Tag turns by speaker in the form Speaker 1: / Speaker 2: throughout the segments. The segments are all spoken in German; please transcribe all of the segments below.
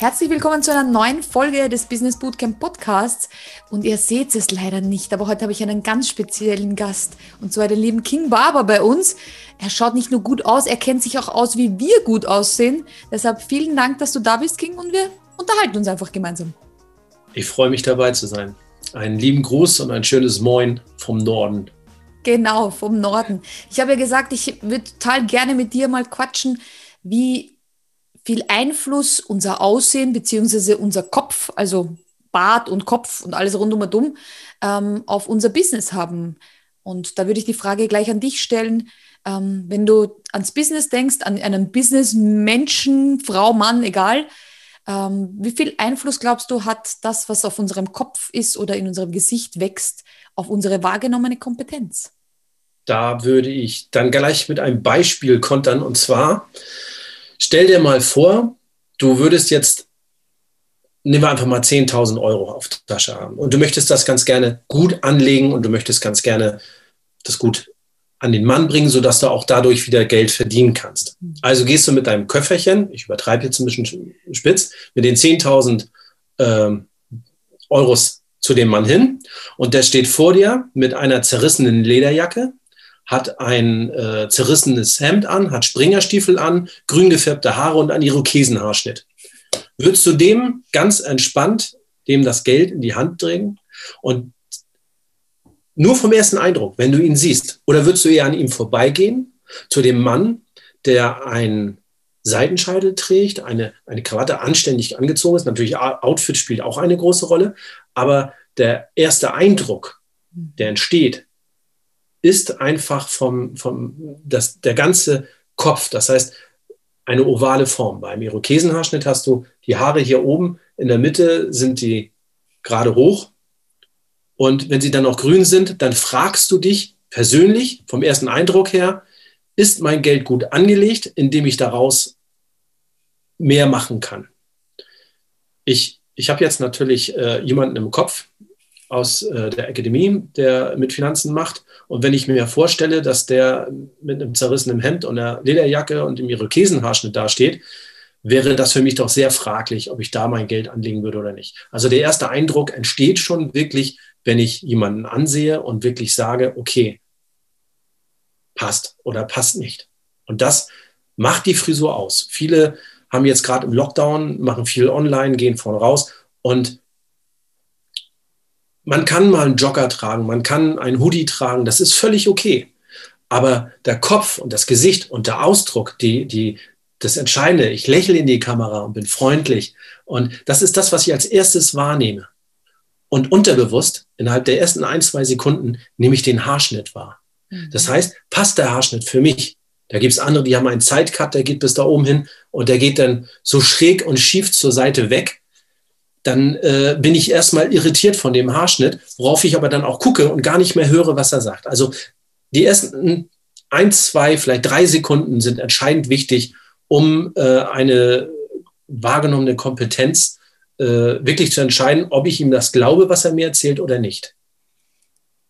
Speaker 1: Herzlich willkommen zu einer neuen Folge des Business Bootcamp Podcasts. Und ihr seht es leider nicht, aber heute habe ich einen ganz speziellen Gast und zwar den lieben King Barber bei uns. Er schaut nicht nur gut aus, er kennt sich auch aus, wie wir gut aussehen. Deshalb vielen Dank, dass du da bist, King, und wir unterhalten uns einfach gemeinsam.
Speaker 2: Ich freue mich dabei zu sein. Einen lieben Gruß und ein schönes Moin vom Norden.
Speaker 1: Genau, vom Norden. Ich habe ja gesagt, ich würde total gerne mit dir mal quatschen, wie viel Einfluss unser Aussehen bzw. unser Kopf, also Bart und Kopf und alles rundum und um, ähm, auf unser Business haben. Und da würde ich die Frage gleich an dich stellen. Ähm, wenn du ans Business denkst, an einen Business-Menschen, Frau, Mann, egal, ähm, wie viel Einfluss glaubst du, hat das, was auf unserem Kopf ist oder in unserem Gesicht wächst, auf unsere wahrgenommene Kompetenz?
Speaker 2: Da würde ich dann gleich mit einem Beispiel kontern. Und zwar, Stell dir mal vor, du würdest jetzt, nehmen wir einfach mal 10.000 Euro auf die Tasche haben und du möchtest das ganz gerne gut anlegen und du möchtest ganz gerne das gut an den Mann bringen, sodass du auch dadurch wieder Geld verdienen kannst. Also gehst du mit deinem Köfferchen, ich übertreibe jetzt ein bisschen spitz, mit den 10.000 ähm, Euros zu dem Mann hin und der steht vor dir mit einer zerrissenen Lederjacke, hat ein äh, zerrissenes Hemd an, hat Springerstiefel an, grün gefärbte Haare und einen Irokesenhaarschnitt. Würdest du dem ganz entspannt dem das Geld in die Hand drängen und nur vom ersten Eindruck, wenn du ihn siehst, oder würdest du eher an ihm vorbeigehen zu dem Mann, der ein Seitenscheitel trägt, eine, eine Krawatte anständig angezogen ist. Natürlich, Outfit spielt auch eine große Rolle, aber der erste Eindruck, der entsteht, ist einfach vom, vom das, der ganze Kopf. Das heißt, eine ovale Form. Beim Irokesenhaarschnitt hast du die Haare hier oben, in der Mitte sind die gerade hoch. Und wenn sie dann noch grün sind, dann fragst du dich persönlich vom ersten Eindruck her, ist mein Geld gut angelegt, indem ich daraus mehr machen kann? Ich, ich habe jetzt natürlich äh, jemanden im Kopf, aus äh, der Akademie, der mit Finanzen macht. Und wenn ich mir vorstelle, dass der mit einem zerrissenen Hemd und einer Lederjacke und dem Irokesenhaarschnitt dasteht, wäre das für mich doch sehr fraglich, ob ich da mein Geld anlegen würde oder nicht. Also der erste Eindruck entsteht schon wirklich, wenn ich jemanden ansehe und wirklich sage, okay, passt oder passt nicht. Und das macht die Frisur aus. Viele haben jetzt gerade im Lockdown, machen viel online, gehen vorne raus und man kann mal einen Jogger tragen, man kann einen Hoodie tragen, das ist völlig okay. Aber der Kopf und das Gesicht und der Ausdruck, die, die, das Entscheidende, ich lächle in die Kamera und bin freundlich. Und das ist das, was ich als erstes wahrnehme. Und unterbewusst, innerhalb der ersten ein, zwei Sekunden, nehme ich den Haarschnitt wahr. Mhm. Das heißt, passt der Haarschnitt für mich? Da gibt es andere, die haben einen Zeitcut, der geht bis da oben hin und der geht dann so schräg und schief zur Seite weg dann äh, bin ich erstmal irritiert von dem Haarschnitt, worauf ich aber dann auch gucke und gar nicht mehr höre, was er sagt. Also die ersten ein, zwei, vielleicht drei Sekunden sind entscheidend wichtig, um äh, eine wahrgenommene Kompetenz äh, wirklich zu entscheiden, ob ich ihm das glaube, was er mir erzählt oder nicht.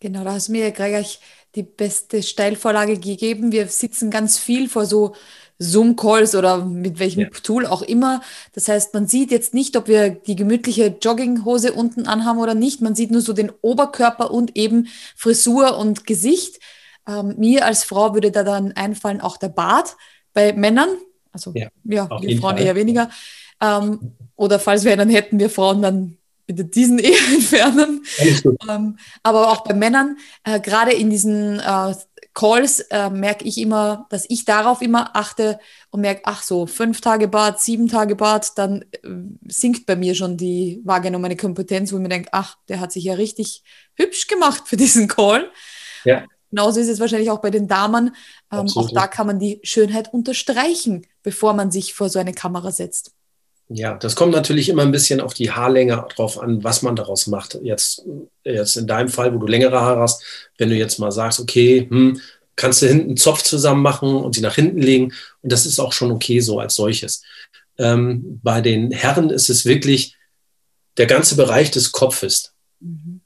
Speaker 1: Genau, da hast du mir gleich die beste Steilvorlage gegeben. Wir sitzen ganz viel vor so Zoom-Calls oder mit welchem ja. Tool auch immer. Das heißt, man sieht jetzt nicht, ob wir die gemütliche Jogginghose unten anhaben oder nicht. Man sieht nur so den Oberkörper und eben Frisur und Gesicht. Ähm, mir als Frau würde da dann einfallen auch der Bart bei Männern. Also ja, ja wir Frauen Fall. eher weniger. Ähm, oder falls wir einen hätten, wir Frauen dann bitte diesen eher entfernen. Ähm, aber auch bei Männern, äh, gerade in diesen äh, Calls äh, merke ich immer, dass ich darauf immer achte und merke, ach so, fünf Tage Bad, sieben Tage Bad, dann äh, sinkt bei mir schon die wahrgenommene Kompetenz, wo ich mir denke, ach, der hat sich ja richtig hübsch gemacht für diesen Call. Ja. Genauso ist es wahrscheinlich auch bei den Damen. Ähm, auch da kann man die Schönheit unterstreichen, bevor man sich vor so eine Kamera setzt.
Speaker 2: Ja, das kommt natürlich immer ein bisschen auf die Haarlänge drauf an, was man daraus macht. Jetzt, jetzt in deinem Fall, wo du längere Haare hast, wenn du jetzt mal sagst, okay, hm, kannst du hinten einen Zopf zusammen machen und sie nach hinten legen. Und das ist auch schon okay so als solches. Ähm, bei den Herren ist es wirklich der ganze Bereich des Kopfes. Mhm.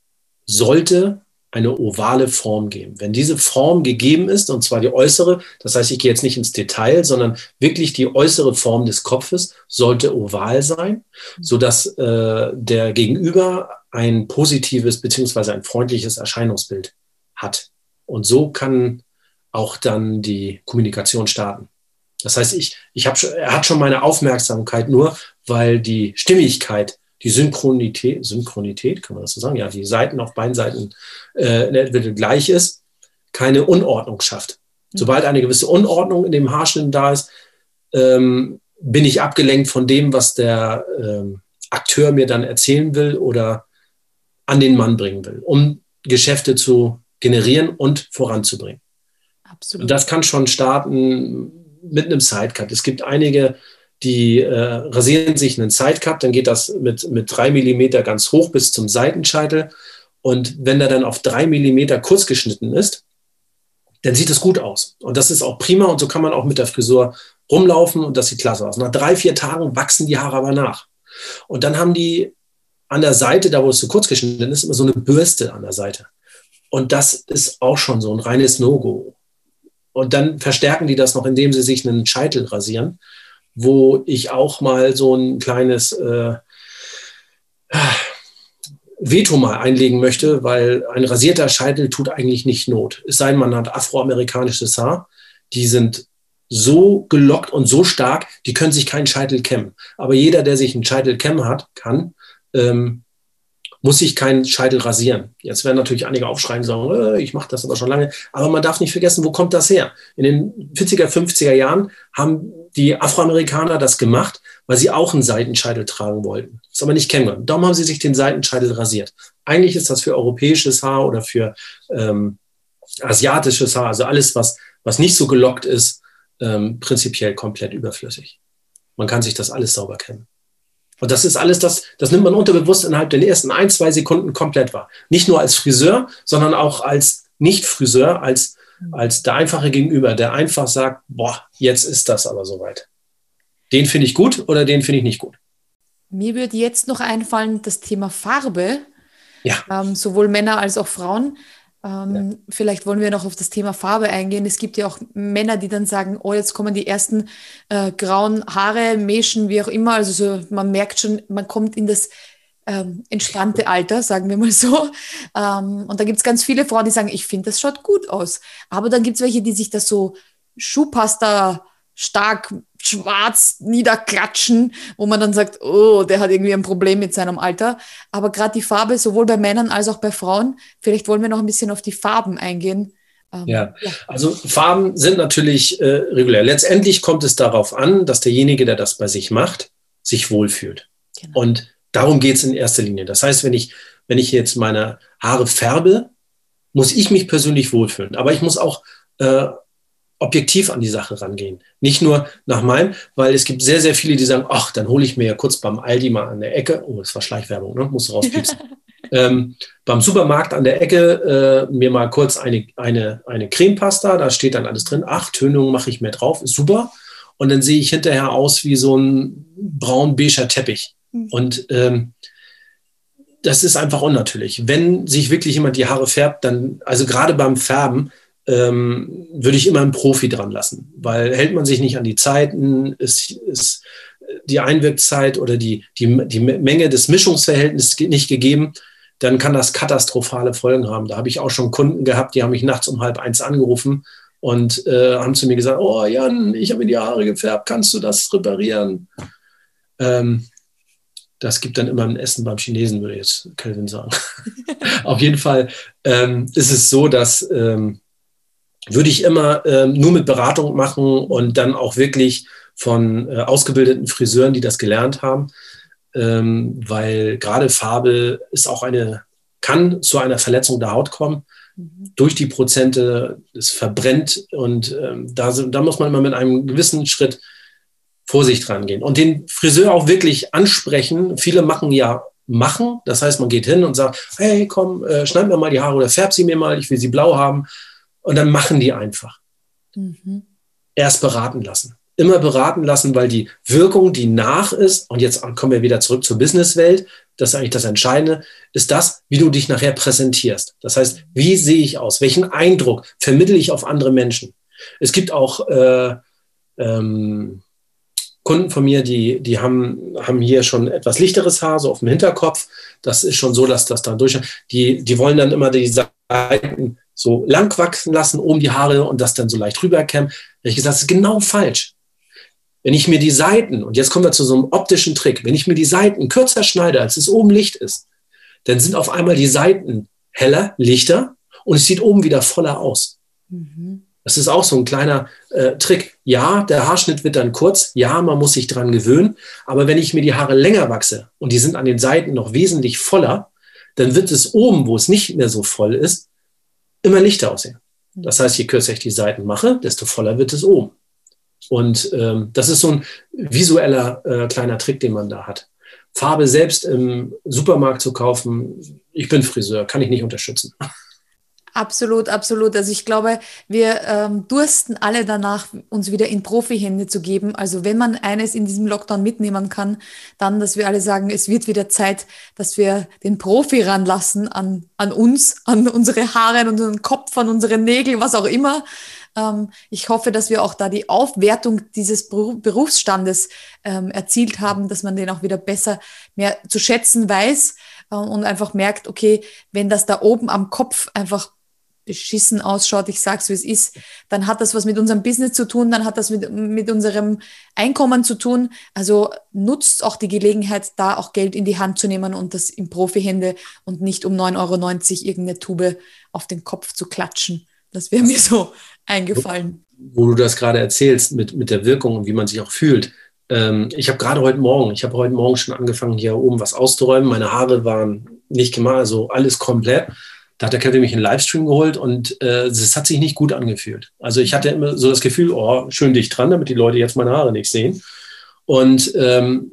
Speaker 2: Sollte eine ovale Form geben. Wenn diese Form gegeben ist, und zwar die äußere, das heißt, ich gehe jetzt nicht ins Detail, sondern wirklich die äußere Form des Kopfes sollte oval sein, sodass äh, der Gegenüber ein positives beziehungsweise ein freundliches Erscheinungsbild hat. Und so kann auch dann die Kommunikation starten. Das heißt, ich, ich hab, er hat schon meine Aufmerksamkeit nur, weil die Stimmigkeit die Synchronität, Synchronität, kann man das so sagen? Ja, die Seiten auf beiden Seiten äh, gleich ist, keine Unordnung schafft. Sobald eine gewisse Unordnung in dem Haarschnitt da ist, ähm, bin ich abgelenkt von dem, was der ähm, Akteur mir dann erzählen will oder an den Mann bringen will, um Geschäfte zu generieren und voranzubringen. Absolut. Und das kann schon starten mit einem Sidecut. Es gibt einige die äh, rasieren sich einen Sidecut, dann geht das mit, mit drei Millimeter ganz hoch bis zum Seitenscheitel. Und wenn der dann auf drei Millimeter kurz geschnitten ist, dann sieht es gut aus. Und das ist auch prima und so kann man auch mit der Frisur rumlaufen und das sieht klasse aus. Nach drei, vier Tagen wachsen die Haare aber nach. Und dann haben die an der Seite, da wo es zu kurz geschnitten ist, immer so eine Bürste an der Seite. Und das ist auch schon so ein reines No-Go. Und dann verstärken die das noch, indem sie sich einen Scheitel rasieren wo ich auch mal so ein kleines äh, Veto mal einlegen möchte, weil ein rasierter Scheitel tut eigentlich nicht Not. Es sei denn, man hat afroamerikanisches Haar, die sind so gelockt und so stark, die können sich keinen Scheitel kämmen. Aber jeder, der sich einen Scheitel kämmen hat, kann, ähm, muss sich keinen Scheitel rasieren. Jetzt werden natürlich einige aufschreien und sagen, äh, ich mache das aber schon lange. Aber man darf nicht vergessen, wo kommt das her? In den 40er, 50er Jahren haben die Afroamerikaner das gemacht, weil sie auch einen Seitenscheitel tragen wollten. Das aber nicht kennengelernt. Darum haben sie sich den Seitenscheitel rasiert. Eigentlich ist das für europäisches Haar oder für ähm, asiatisches Haar, also alles, was, was nicht so gelockt ist, ähm, prinzipiell komplett überflüssig. Man kann sich das alles sauber kennen. Und das ist alles, das, das nimmt man unterbewusst innerhalb der ersten ein, zwei Sekunden komplett wahr. Nicht nur als Friseur, sondern auch als Nicht-Friseur, als, als der einfache Gegenüber, der einfach sagt, boah, jetzt ist das aber soweit. Den finde ich gut oder den finde ich nicht gut.
Speaker 1: Mir würde jetzt noch einfallen, das Thema Farbe, ja. ähm, sowohl Männer als auch Frauen. Ähm, ja. Vielleicht wollen wir noch auf das Thema Farbe eingehen. Es gibt ja auch Männer, die dann sagen, oh, jetzt kommen die ersten äh, grauen Haare, Meschen, wie auch immer. Also so, man merkt schon, man kommt in das ähm, entspannte Alter, sagen wir mal so. Ähm, und da gibt es ganz viele Frauen, die sagen, ich finde, das schaut gut aus. Aber dann gibt es welche, die sich das so Schuhpasta stark schwarz niederklatschen, wo man dann sagt, oh, der hat irgendwie ein Problem mit seinem Alter. Aber gerade die Farbe, sowohl bei Männern als auch bei Frauen, vielleicht wollen wir noch ein bisschen auf die Farben eingehen.
Speaker 2: Ähm, ja. ja. also Farben sind natürlich äh, regulär. Letztendlich kommt es darauf an, dass derjenige, der das bei sich macht, sich wohlfühlt. Genau. Und darum geht es in erster Linie. Das heißt, wenn ich, wenn ich jetzt meine Haare färbe, muss ich mich persönlich wohlfühlen. Aber ich muss auch äh, objektiv an die Sache rangehen. Nicht nur nach meinem, weil es gibt sehr, sehr viele, die sagen, ach, dann hole ich mir ja kurz beim Aldi mal an der Ecke, oh, das war Schleichwerbung, ne? muss rauspiepsen, ähm, beim Supermarkt an der Ecke äh, mir mal kurz eine, eine, eine Cremepasta, da steht dann alles drin, ach, Tönung mache ich mehr drauf, ist super. Und dann sehe ich hinterher aus wie so ein braun-beiger Teppich. Mhm. Und ähm, das ist einfach unnatürlich. Wenn sich wirklich jemand die Haare färbt, dann, also gerade beim Färben, ähm, würde ich immer einen Profi dran lassen, weil hält man sich nicht an die Zeiten, ist, ist die Einwirkzeit oder die, die, die Menge des Mischungsverhältnisses nicht gegeben, dann kann das katastrophale Folgen haben. Da habe ich auch schon Kunden gehabt, die haben mich nachts um halb eins angerufen und äh, haben zu mir gesagt, oh Jan, ich habe mir die Haare gefärbt, kannst du das reparieren? Ähm, das gibt dann immer ein Essen beim Chinesen, würde jetzt Kelvin sagen. Auf jeden Fall ähm, ist es so, dass ähm, würde ich immer äh, nur mit Beratung machen und dann auch wirklich von äh, ausgebildeten Friseuren, die das gelernt haben, ähm, weil gerade Farbe ist auch eine, kann zu einer Verletzung der Haut kommen. Mhm. durch die Prozente, es verbrennt und ähm, da, da muss man immer mit einem gewissen Schritt Vorsicht rangehen und den Friseur auch wirklich ansprechen. Viele machen ja machen, das heißt, man geht hin und sagt, hey, komm, äh, schneid mir mal die Haare oder färb sie mir mal, ich will sie blau haben und dann machen die einfach. Mhm. Erst beraten lassen. immer beraten lassen, weil die Wirkung, die nach ist, und jetzt kommen wir wieder zurück zur Businesswelt, das ist eigentlich das Entscheidende, ist das, wie du dich nachher präsentierst. Das heißt, wie sehe ich aus? Welchen Eindruck vermittle ich auf andere Menschen? Es gibt auch äh, ähm, Kunden von mir, die, die haben, haben hier schon etwas lichteres Haar, so auf dem Hinterkopf. Das ist schon so, dass das dann durch. Die, die wollen dann immer die Seiten so lang wachsen lassen, oben die Haare und das dann so leicht rüberkämmen. Ich gesagt, das ist genau falsch. Wenn ich mir die Seiten, und jetzt kommen wir zu so einem optischen Trick, wenn ich mir die Seiten kürzer schneide, als es oben Licht ist, dann sind auf einmal die Seiten heller, lichter und es sieht oben wieder voller aus. Mhm. Das ist auch so ein kleiner äh, Trick. Ja, der Haarschnitt wird dann kurz. Ja, man muss sich dran gewöhnen. Aber wenn ich mir die Haare länger wachse und die sind an den Seiten noch wesentlich voller, dann wird es oben, wo es nicht mehr so voll ist, immer lichter aussehen. Das heißt, je kürzer ich die Seiten mache, desto voller wird es oben. Und ähm, das ist so ein visueller äh, kleiner Trick, den man da hat. Farbe selbst im Supermarkt zu kaufen, ich bin Friseur, kann ich nicht unterstützen.
Speaker 1: Absolut, absolut. Also ich glaube, wir ähm, dursten alle danach, uns wieder in Profihände zu geben. Also wenn man eines in diesem Lockdown mitnehmen kann, dann, dass wir alle sagen, es wird wieder Zeit, dass wir den Profi ranlassen an, an uns, an unsere Haare, an unseren Kopf, an unsere Nägel, was auch immer. Ähm, ich hoffe, dass wir auch da die Aufwertung dieses Berufsstandes ähm, erzielt haben, dass man den auch wieder besser mehr zu schätzen weiß äh, und einfach merkt, okay, wenn das da oben am Kopf einfach beschissen ausschaut, ich sag's wie es ist, dann hat das was mit unserem Business zu tun, dann hat das mit, mit unserem Einkommen zu tun. Also nutzt auch die Gelegenheit, da auch Geld in die Hand zu nehmen und das in Profihände und nicht um 9,90 Euro irgendeine Tube auf den Kopf zu klatschen. Das wäre mir so eingefallen.
Speaker 2: Wo du das gerade erzählst mit, mit der Wirkung und wie man sich auch fühlt. Ähm, ich habe gerade heute Morgen, ich habe heute Morgen schon angefangen, hier oben was auszuräumen. Meine Haare waren nicht gemacht, also alles komplett. Da hat der Kevin mich in einen Livestream geholt und äh, es hat sich nicht gut angefühlt. Also ich hatte immer so das Gefühl, oh, schön dicht dran, damit die Leute jetzt meine Haare nicht sehen. Und ähm,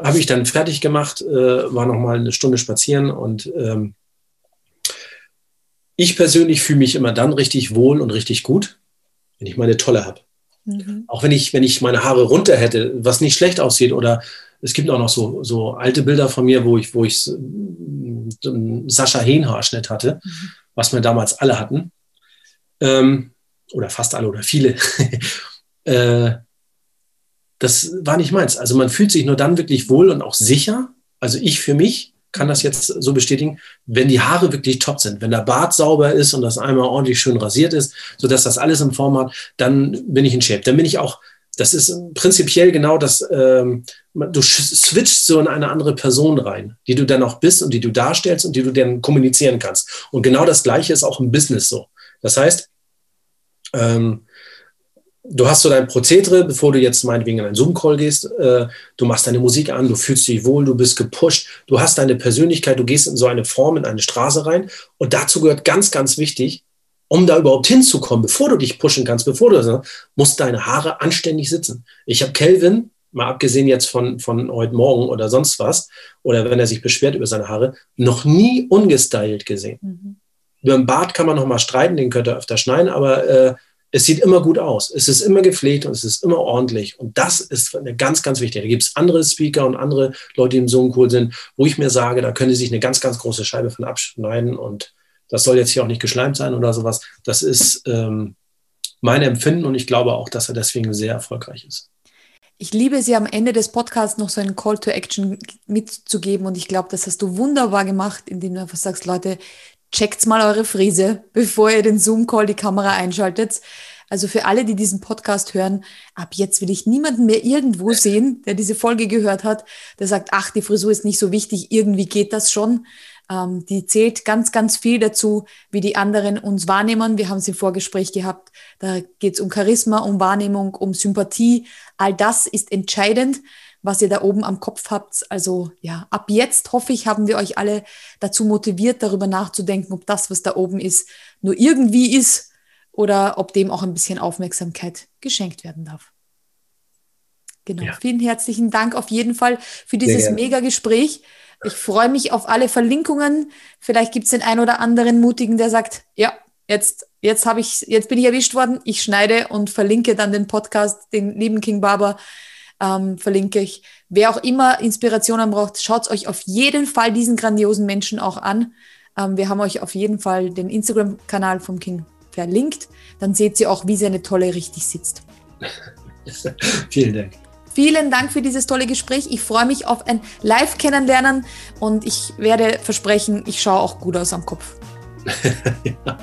Speaker 2: habe ich dann fertig gemacht, äh, war noch mal eine Stunde spazieren und ähm, ich persönlich fühle mich immer dann richtig wohl und richtig gut, wenn ich meine Tolle habe. Mhm. Auch wenn ich, wenn ich meine Haare runter hätte, was nicht schlecht aussieht oder es gibt auch noch so, so alte Bilder von mir, wo ich, wo ich einen Sascha Hehn-Haarschnitt hatte, mhm. was wir damals alle hatten. Ähm, oder fast alle oder viele. äh, das war nicht meins. Also man fühlt sich nur dann wirklich wohl und auch sicher. Also ich für mich kann das jetzt so bestätigen, wenn die Haare wirklich top sind, wenn der Bart sauber ist und das einmal ordentlich schön rasiert ist, sodass das alles in Form hat, dann bin ich in Shape. Dann bin ich auch das ist prinzipiell genau das, ähm, du switchst so in eine andere Person rein, die du dann auch bist und die du darstellst und die du dann kommunizieren kannst. Und genau das Gleiche ist auch im Business so. Das heißt, ähm, du hast so dein Prozedere, bevor du jetzt meinetwegen in einen Zoom-Call gehst, äh, du machst deine Musik an, du fühlst dich wohl, du bist gepusht, du hast deine Persönlichkeit, du gehst in so eine Form, in eine Straße rein. Und dazu gehört ganz, ganz wichtig, um da überhaupt hinzukommen, bevor du dich pushen kannst, bevor du, muss deine Haare anständig sitzen. Ich habe Kelvin, mal abgesehen jetzt von, von heute Morgen oder sonst was, oder wenn er sich beschwert über seine Haare, noch nie ungestylt gesehen. Mhm. Über den Bart kann man noch mal streiten, den könnte er öfter schneiden, aber äh, es sieht immer gut aus. Es ist immer gepflegt und es ist immer ordentlich. Und das ist eine ganz, ganz wichtig. Da gibt es andere Speaker und andere Leute, die im Zoom cool sind, wo ich mir sage, da können sie sich eine ganz, ganz große Scheibe von abschneiden und das soll jetzt hier auch nicht geschleimt sein oder sowas. Das ist ähm, mein Empfinden und ich glaube auch, dass er deswegen sehr erfolgreich ist.
Speaker 1: Ich liebe sie am Ende des Podcasts noch so einen Call to Action mitzugeben und ich glaube, das hast du wunderbar gemacht, indem du einfach sagst, Leute, checkt mal eure Frise, bevor ihr den Zoom-Call, die Kamera einschaltet. Also für alle, die diesen Podcast hören, ab jetzt will ich niemanden mehr irgendwo sehen, der diese Folge gehört hat, der sagt, ach, die Frisur ist nicht so wichtig, irgendwie geht das schon, ähm, die zählt ganz, ganz viel dazu, wie die anderen uns wahrnehmen. Wir haben es im Vorgespräch gehabt. Da geht es um Charisma, um Wahrnehmung, um Sympathie. All das ist entscheidend, was ihr da oben am Kopf habt. Also ja, ab jetzt hoffe ich, haben wir euch alle dazu motiviert, darüber nachzudenken, ob das, was da oben ist, nur irgendwie ist oder ob dem auch ein bisschen Aufmerksamkeit geschenkt werden darf. Genau. Ja. Vielen herzlichen Dank auf jeden Fall für dieses mega Gespräch. Ich freue mich auf alle Verlinkungen. Vielleicht gibt es den einen oder anderen Mutigen, der sagt, ja, Jetzt, jetzt habe ich, jetzt bin ich erwischt worden. Ich schneide und verlinke dann den Podcast, den lieben King Barber, ähm, verlinke ich. Wer auch immer Inspirationen braucht, schaut euch auf jeden Fall diesen grandiosen Menschen auch an. Ähm, wir haben euch auf jeden Fall den Instagram-Kanal vom King verlinkt. Dann seht ihr auch, wie seine Tolle richtig sitzt.
Speaker 2: Vielen Dank.
Speaker 1: Vielen Dank für dieses tolle Gespräch. Ich freue mich auf ein Live-Kennenlernen und ich werde versprechen, ich schaue auch gut aus am Kopf.
Speaker 2: ja,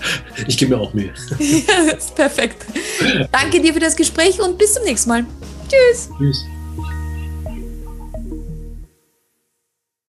Speaker 2: ich gebe mir auch Mühe.
Speaker 1: ja, perfekt. Danke dir für das Gespräch und bis zum nächsten Mal. Tschüss. Tschüss.